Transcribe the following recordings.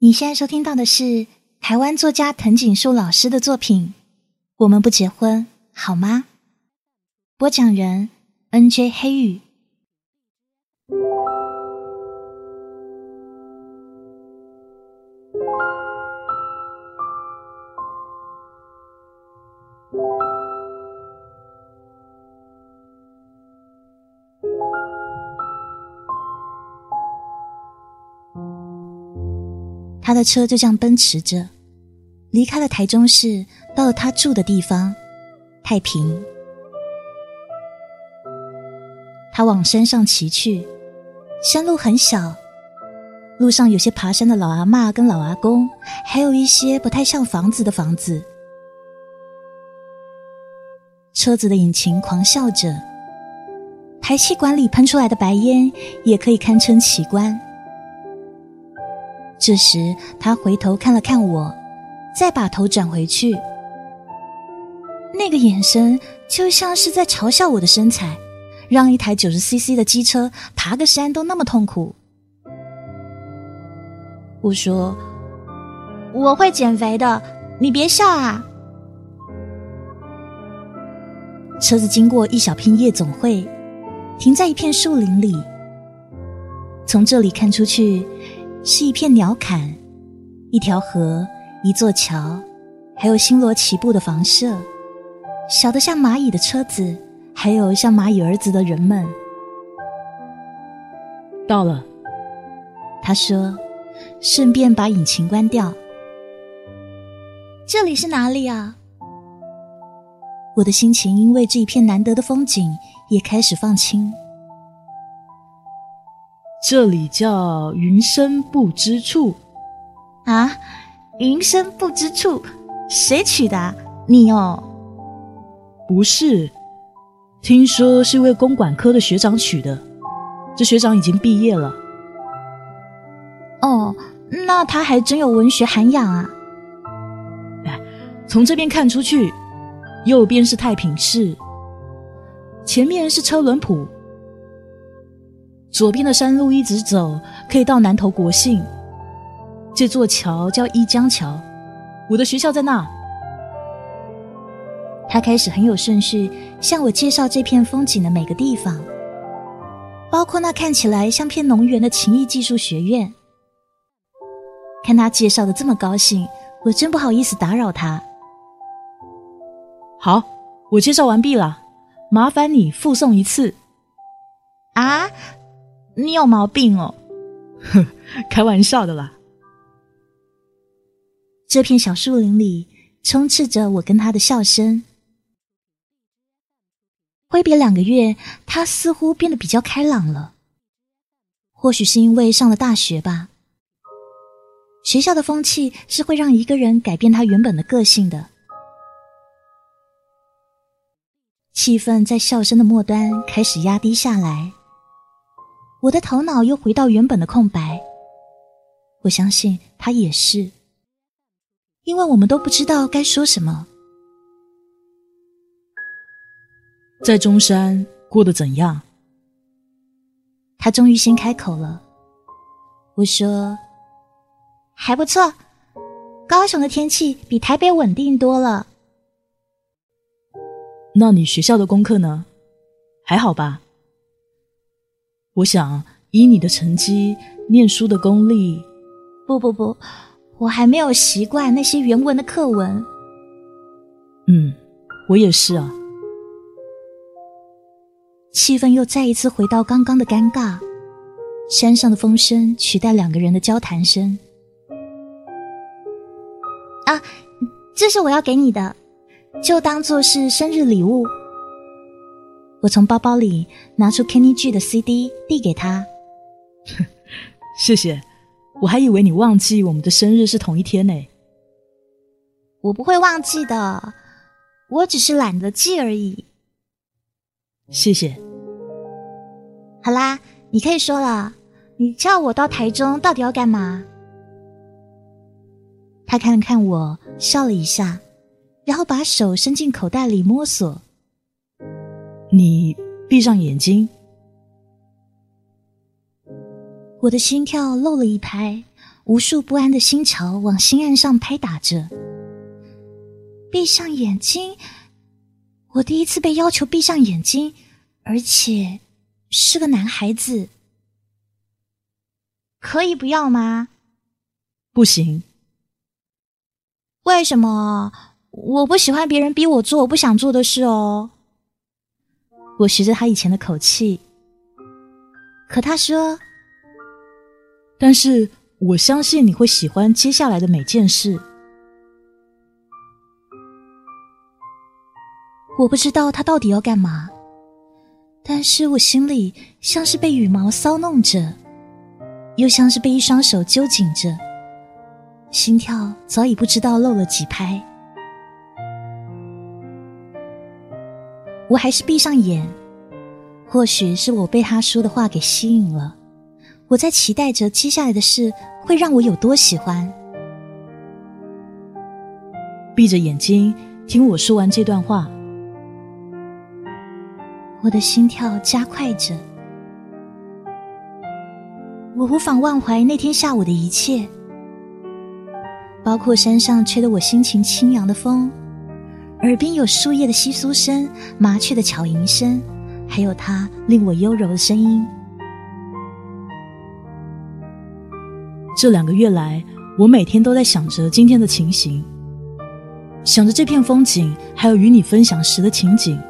你现在收听到的是台湾作家藤井树老师的作品《我们不结婚好吗》？播讲人 N.J. 黑羽。他的车就这样奔驰着，离开了台中市，到了他住的地方太平。他往山上骑去，山路很小，路上有些爬山的老阿妈跟老阿公，还有一些不太像房子的房子。车子的引擎狂笑着，排气管里喷出来的白烟也可以堪称奇观。这时，他回头看了看我，再把头转回去。那个眼神就像是在嘲笑我的身材，让一台九十 CC 的机车爬个山都那么痛苦。我说：“我会减肥的，你别笑啊。”车子经过一小片夜总会，停在一片树林里。从这里看出去。是一片鸟瞰，一条河，一座桥，还有星罗棋布的房舍，小的像蚂蚁的车子，还有像蚂蚁儿子的人们。到了，他说，顺便把引擎关掉。这里是哪里啊？我的心情因为这一片难得的风景也开始放轻。这里叫云深不知处，啊，云深不知处，谁取的？你哦，不是，听说是位公管科的学长取的，这学长已经毕业了。哦，那他还真有文学涵养啊！哎，从这边看出去，右边是太平市，前面是车轮埔。左边的山路一直走，可以到南投国信。这座桥叫一江桥，我的学校在那。他开始很有顺序向我介绍这片风景的每个地方，包括那看起来像片农园的情谊技术学院。看他介绍的这么高兴，我真不好意思打扰他。好，我介绍完毕了，麻烦你附送一次。啊？你有毛病哦！哼，开玩笑的啦。这片小树林里充斥着我跟他的笑声。挥别两个月，他似乎变得比较开朗了。或许是因为上了大学吧。学校的风气是会让一个人改变他原本的个性的。气氛在笑声的末端开始压低下来。我的头脑又回到原本的空白，我相信他也是，因为我们都不知道该说什么。在中山过得怎样？他终于先开口了。我说：“还不错，高雄的天气比台北稳定多了。”那你学校的功课呢？还好吧？我想以你的成绩、念书的功力，不不不，我还没有习惯那些原文的课文。嗯，我也是啊。气氛又再一次回到刚刚的尴尬，山上的风声取代两个人的交谈声。啊，这是我要给你的，就当做是生日礼物。我从包包里拿出 Kenny G 的 CD 递给他，谢谢。我还以为你忘记我们的生日是同一天呢。我不会忘记的，我只是懒得记而已。谢谢。好啦，你可以说了。你叫我到台中到底要干嘛？他看了看我，笑了一下，然后把手伸进口袋里摸索。你闭上眼睛，我的心跳漏了一拍，无数不安的心潮往心岸上拍打着。闭上眼睛，我第一次被要求闭上眼睛，而且是个男孩子。可以不要吗？不行。为什么？我不喜欢别人逼我做我不想做的事哦。我学着他以前的口气，可他说：“但是我相信你会喜欢接下来的每件事。”我不知道他到底要干嘛，但是我心里像是被羽毛骚弄着，又像是被一双手揪紧着，心跳早已不知道漏了几拍。我还是闭上眼，或许是我被他说的话给吸引了，我在期待着接下来的事会让我有多喜欢。闭着眼睛听我说完这段话。我的心跳加快着，我无法忘怀那天下午的一切，包括山上吹得我心情轻扬的风，耳边有树叶的窸窣声、麻雀的巧吟声，还有他令我优柔的声音。这两个月来，我每天都在想着今天的情形，想着这片风景，还有与你分享时的情景。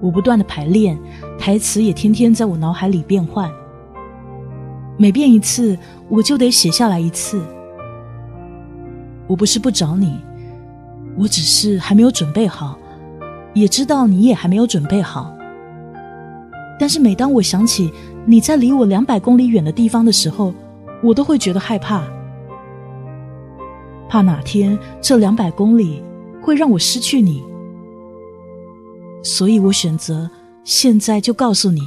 我不断的排练，台词也天天在我脑海里变换。每变一次，我就得写下来一次。我不是不找你，我只是还没有准备好，也知道你也还没有准备好。但是每当我想起你在离我两百公里远的地方的时候，我都会觉得害怕，怕哪天这两百公里会让我失去你。所以我选择现在就告诉你，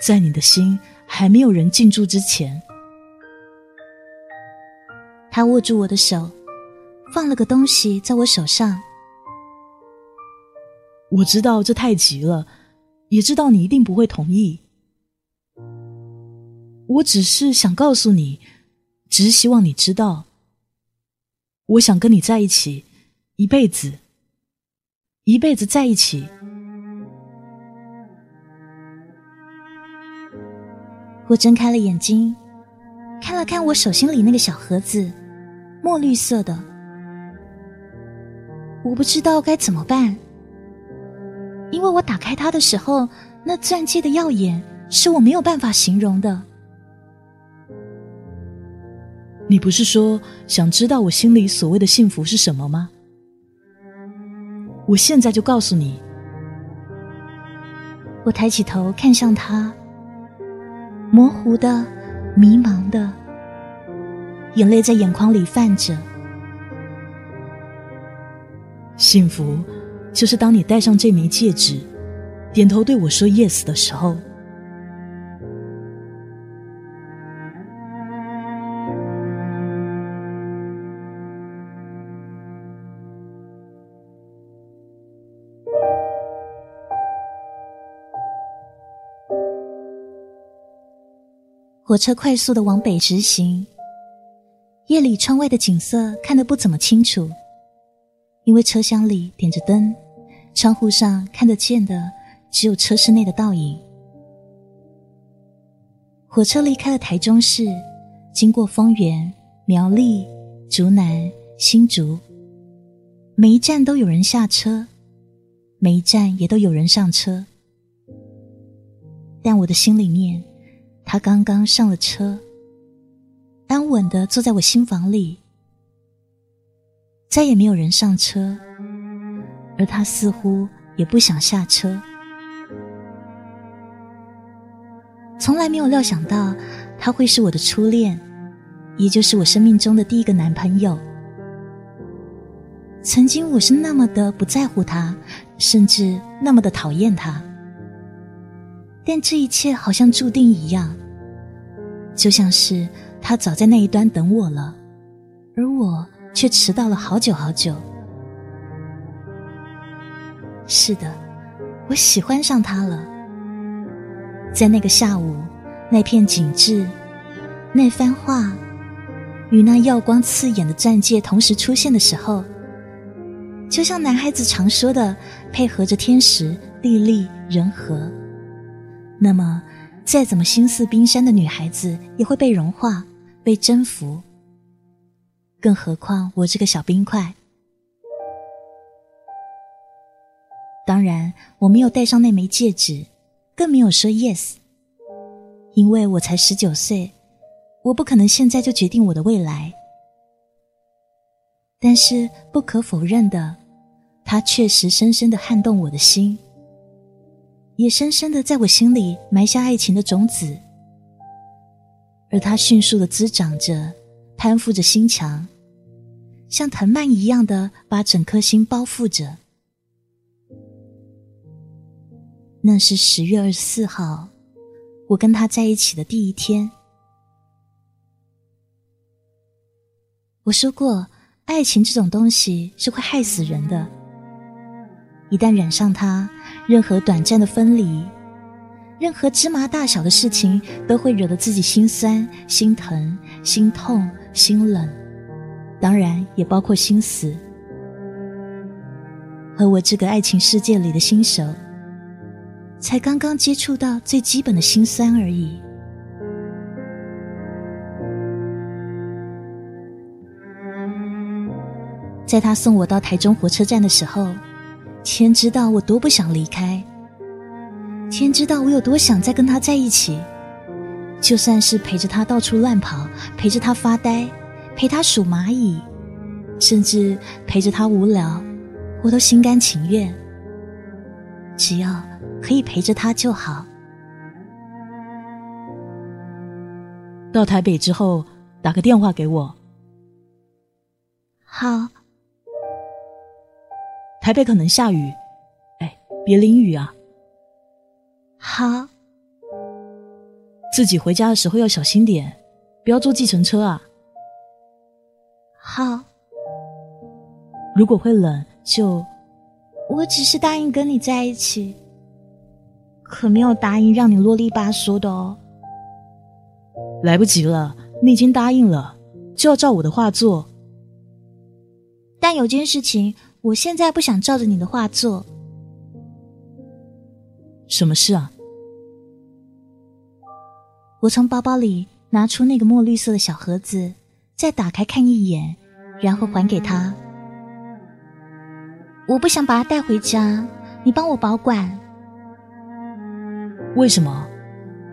在你的心还没有人进驻之前。他握住我的手，放了个东西在我手上。我知道这太急了，也知道你一定不会同意。我只是想告诉你，只是希望你知道，我想跟你在一起一辈子。一辈子在一起。我睁开了眼睛，看了看我手心里那个小盒子，墨绿色的。我不知道该怎么办，因为我打开它的时候，那钻戒的耀眼是我没有办法形容的。你不是说想知道我心里所谓的幸福是什么吗？我现在就告诉你。我抬起头看向他，模糊的、迷茫的，眼泪在眼眶里泛着。幸福，就是当你戴上这枚戒指，点头对我说 “yes” 的时候。火车快速的往北直行，夜里窗外的景色看得不怎么清楚，因为车厢里点着灯，窗户上看得见的只有车室内的倒影。火车离开了台中市，经过丰原、苗栗、竹南、新竹，每一站都有人下车，每一站也都有人上车，但我的心里面。他刚刚上了车，安稳的坐在我心房里，再也没有人上车，而他似乎也不想下车。从来没有料想到他会是我的初恋，也就是我生命中的第一个男朋友。曾经我是那么的不在乎他，甚至那么的讨厌他。但这一切好像注定一样，就像是他早在那一端等我了，而我却迟到了好久好久。是的，我喜欢上他了。在那个下午，那片景致，那番话与那耀光刺眼的钻戒同时出现的时候，就像男孩子常说的，配合着天时地利人和，那么再怎么心似冰山的女孩子也会被融化、被征服。更何况我这个小冰块。当然，我没有戴上那枚戒指，更没有说 yes，因为我才十九岁，我不可能现在就决定我的未来。但是不可否认的，它确实深深的撼动我的心，也深深的在我心里埋下爱情的种子，而它迅速的滋长着，攀附着心墙，像藤蔓一样的把整颗心包覆着。那是十月二十四号，我跟他在一起的第一天。我说过，爱情这种东西是会害死人的。一旦染上它，任何短暂的分离，任何芝麻大小的事情，都会惹得自己心酸、心疼、心痛、心冷，当然也包括心死。和我这个爱情世界里的新手。才刚刚接触到最基本的心酸而已。在他送我到台中火车站的时候，天知道我多不想离开，天知道我有多想再跟他在一起，就算是陪着他到处乱跑，陪着他发呆，陪他数蚂蚁，甚至陪着他无聊，我都心甘情愿。只要。可以陪着他就好。到台北之后，打个电话给我。好。台北可能下雨，哎，别淋雨啊。好。自己回家的时候要小心点，不要坐计程车啊。好。如果会冷，就……我只是答应跟你在一起。可没有答应让你啰里吧嗦的哦。来不及了，你已经答应了，就要照我的话做。但有件事情，我现在不想照着你的话做。什么事啊？我从包包里拿出那个墨绿色的小盒子，再打开看一眼，然后还给他。我不想把它带回家，你帮我保管。为什么？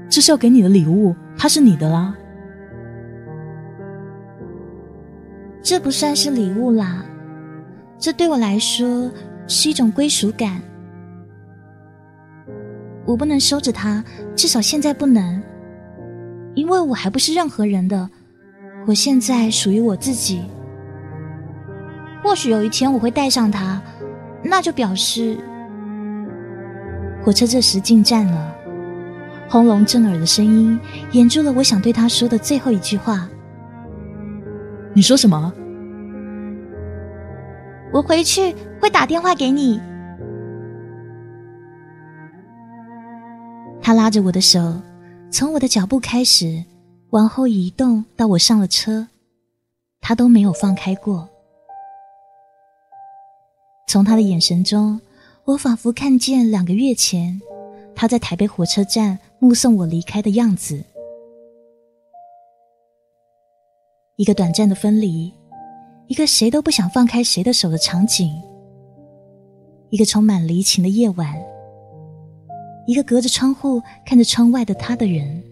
这是要给你的礼物，它是你的啦。这不算是礼物啦，这对我来说是一种归属感。我不能收着它，至少现在不能，因为我还不是任何人的，我现在属于我自己。或许有一天我会带上它，那就表示火车这时进站了。轰隆震耳的声音掩住了我想对他说的最后一句话。你说什么？我回去会打电话给你。他拉着我的手，从我的脚步开始往后移动，到我上了车，他都没有放开过。从他的眼神中，我仿佛看见两个月前他在台北火车站。目送我离开的样子，一个短暂的分离，一个谁都不想放开谁的手的场景，一个充满离情的夜晚，一个隔着窗户看着窗外的他的人，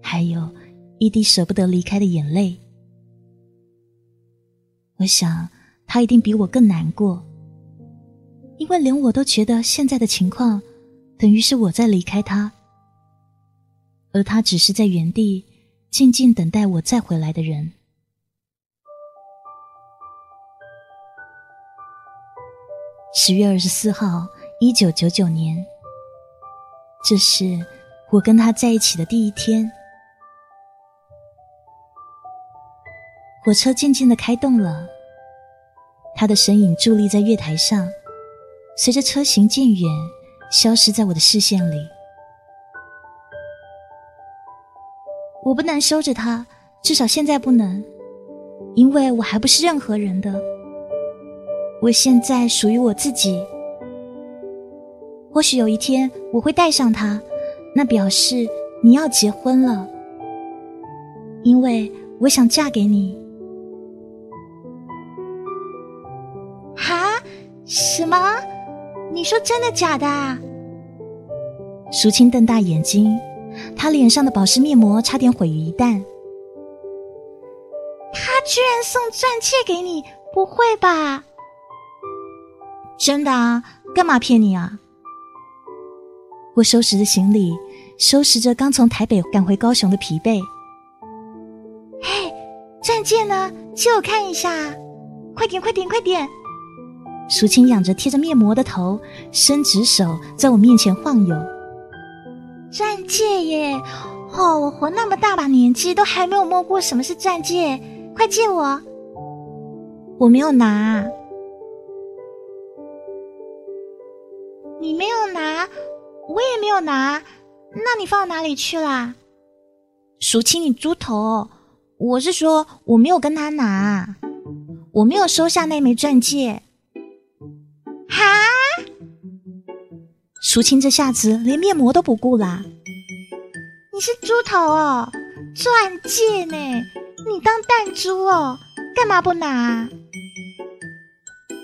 还有一滴舍不得离开的眼泪。我想他一定比我更难过，因为连我都觉得现在的情况，等于是我在离开他。而他只是在原地静静等待我再回来的人。十月二十四号，一九九九年，这是我跟他在一起的第一天。火车渐渐的开动了，他的身影伫立在月台上，随着车行渐远，消失在我的视线里。我不能收着它，至少现在不能，因为我还不是任何人的。我现在属于我自己。或许有一天我会带上它，那表示你要结婚了，因为我想嫁给你。说真的假的？淑清瞪大眼睛。他脸上的保湿面膜差点毁于一旦。他居然送钻戒给你，不会吧？真的啊？干嘛骗你啊？我收拾着行李，收拾着刚从台北赶回高雄的疲惫。嘿，钻戒呢？借我看一下，快点，快点，快点！淑清仰着贴着面膜的头，伸直手在我面前晃悠。钻戒耶！哦，我活那么大把年纪，都还没有摸过什么是钻戒。快借我！我没有拿。你没有拿，我也没有拿。那你放到哪里去啦？淑清，你猪头！我是说，我没有跟他拿，我没有收下那枚钻戒。哈！苏青这下子连面膜都不顾啦！你是猪头哦，钻戒呢？你当弹珠哦？干嘛不拿？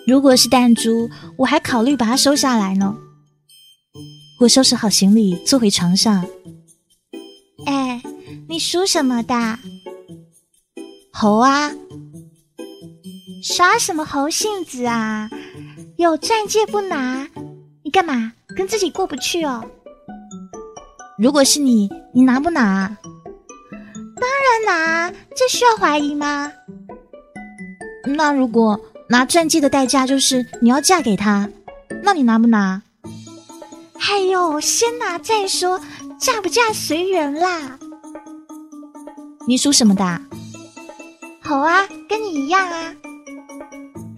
如果是弹珠，我还考虑把它收下来呢。我收拾好行李，坐回床上。哎，你属什么的？猴啊！耍什么猴性子啊？有钻戒不拿？你干嘛？跟自己过不去哦。如果是你，你拿不拿？当然拿，这需要怀疑吗？那如果拿钻戒的代价就是你要嫁给他，那你拿不拿？哎呦，先拿再说，嫁不嫁随缘啦。你属什么的？好啊，跟你一样啊。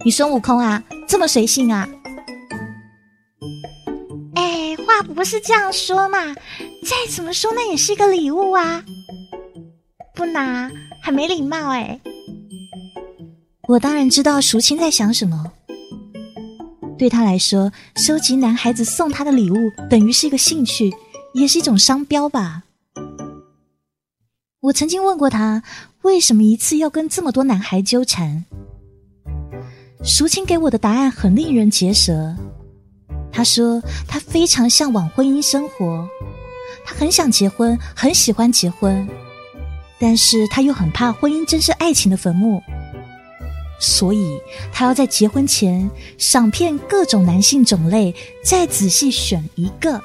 你孙悟空啊，这么随性啊？哎话不是这样说嘛，再怎么说那也是个礼物啊，不拿很没礼貌哎。我当然知道淑清在想什么，对他来说，收集男孩子送他的礼物等于是一个兴趣，也是一种商标吧。我曾经问过他，为什么一次要跟这么多男孩纠缠？淑清给我的答案很令人结舌。他说：“他非常向往婚姻生活，他很想结婚，很喜欢结婚，但是他又很怕婚姻真是爱情的坟墓，所以他要在结婚前赏遍各种男性种类，再仔细选一个，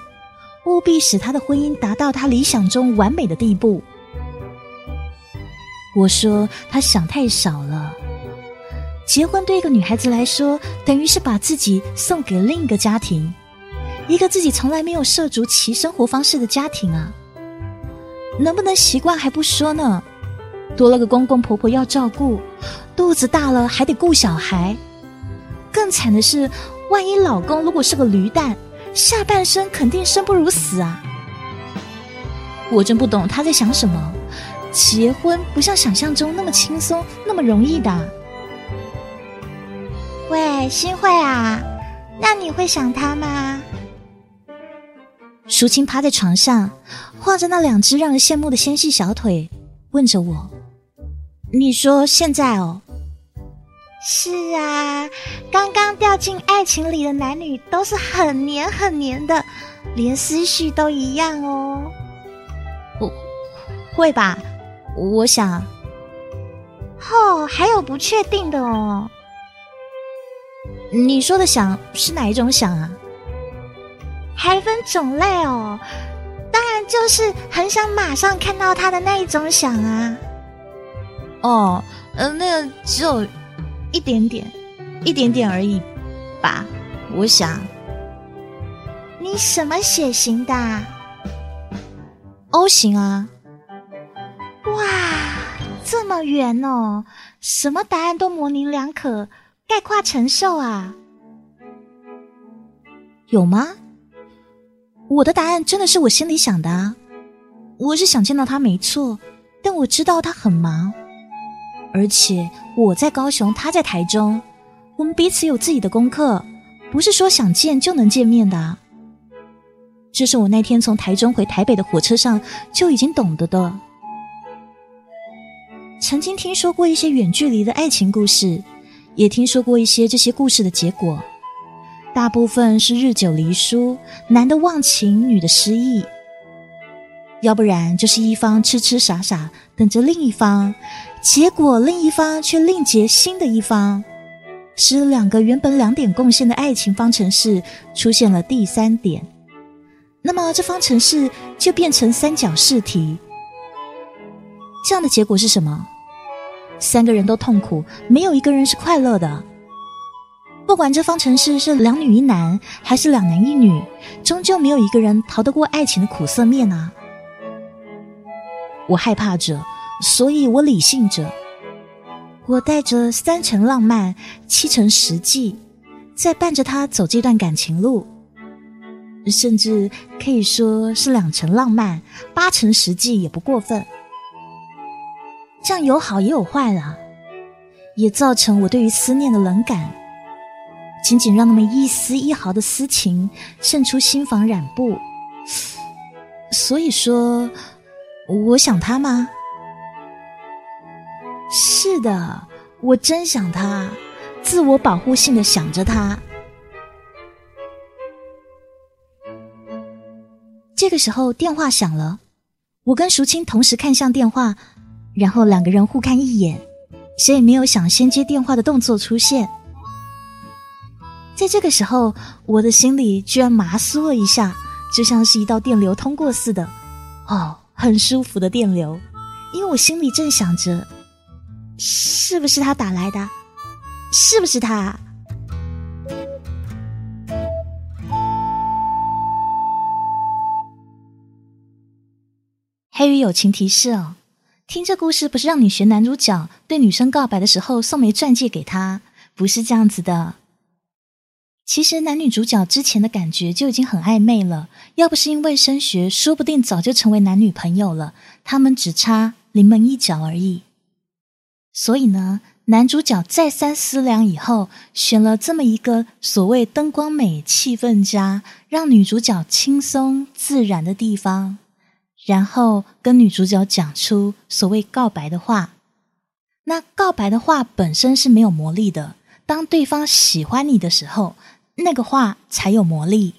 务必使他的婚姻达到他理想中完美的地步。”我说：“他想太少了。”结婚对一个女孩子来说，等于是把自己送给另一个家庭，一个自己从来没有涉足其生活方式的家庭啊！能不能习惯还不说呢，多了个公公婆婆要照顾，肚子大了还得顾小孩，更惨的是，万一老公如果是个驴蛋，下半生肯定生不如死啊！我真不懂他在想什么，结婚不像想象中那么轻松，那么容易的。喂，新慧啊，那你会想他吗？淑清趴在床上，晃着那两只让人羡慕的纤细小腿，问着我：“你说现在哦？”“是啊，刚刚掉进爱情里的男女都是很黏很黏的，连思绪都一样哦。”“不会吧？我想……哦，还有不确定的哦。”你说的想是哪一种想啊？还分种类哦，当然就是很想马上看到他的那一种想啊。哦，嗯，那个只有一点点，一点点而已吧。我想，你什么血型的？O 型啊。哇，这么圆哦，什么答案都模棱两可。概括承受啊？有吗？我的答案真的是我心里想的啊！我是想见到他没错，但我知道他很忙，而且我在高雄，他在台中，我们彼此有自己的功课，不是说想见就能见面的。这是我那天从台中回台北的火车上就已经懂得的。曾经听说过一些远距离的爱情故事，也听说过一些这些故事的结果，大部分是日久离疏，男的忘情，女的失忆。要不然就是一方痴痴傻傻等着另一方，结果另一方却另结新的一方，使两个原本两点共线的爱情方程式出现了第三点，那么这方程式就变成三角式题。这样的结果是什么？三个人都痛苦，没有一个人是快乐的。不管这方程式是两女一男，还是两男一女，终究没有一个人逃得过爱情的苦涩面啊。我害怕着，所以我理性着。我带着三成浪漫、七成实际，在伴着他走这段感情路，甚至可以说是两成浪漫、八成实际也不过分。这样有好也有坏啦，也造成我对于思念的冷感，仅仅让那么一丝一毫的私情渗出心房染布。所以说。我想他吗？是的，我真想他，自我保护性的想着他。这个时候电话响了，我跟淑清同时看向电话，然后两个人互看一眼，谁也没有想先接电话的动作出现。在这个时候，我的心里居然麻酥了一下，就像是一道电流通过似的。哦。很舒服的电流，因为我心里正想着，是不是他打来的？是不是他？黑鱼友情提示哦，听这故事不是让你学男主角对女生告白的时候送枚钻戒给她，不是这样子的。其实男女主角之前的感觉就已经很暧昧了，要不是因为升学，说不定早就成为男女朋友了。他们只差临门一脚而已。所以呢，男主角再三思量以后，选了这么一个所谓灯光美、气氛佳，让女主角轻松自然的地方，然后跟女主角讲出所谓告白的话。那告白的话本身是没有魔力的，当对方喜欢你的时候。那个话才有魔力。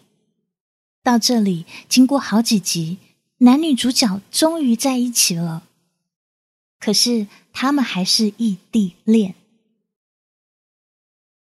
到这里，经过好几集，男女主角终于在一起了。可是他们还是异地恋。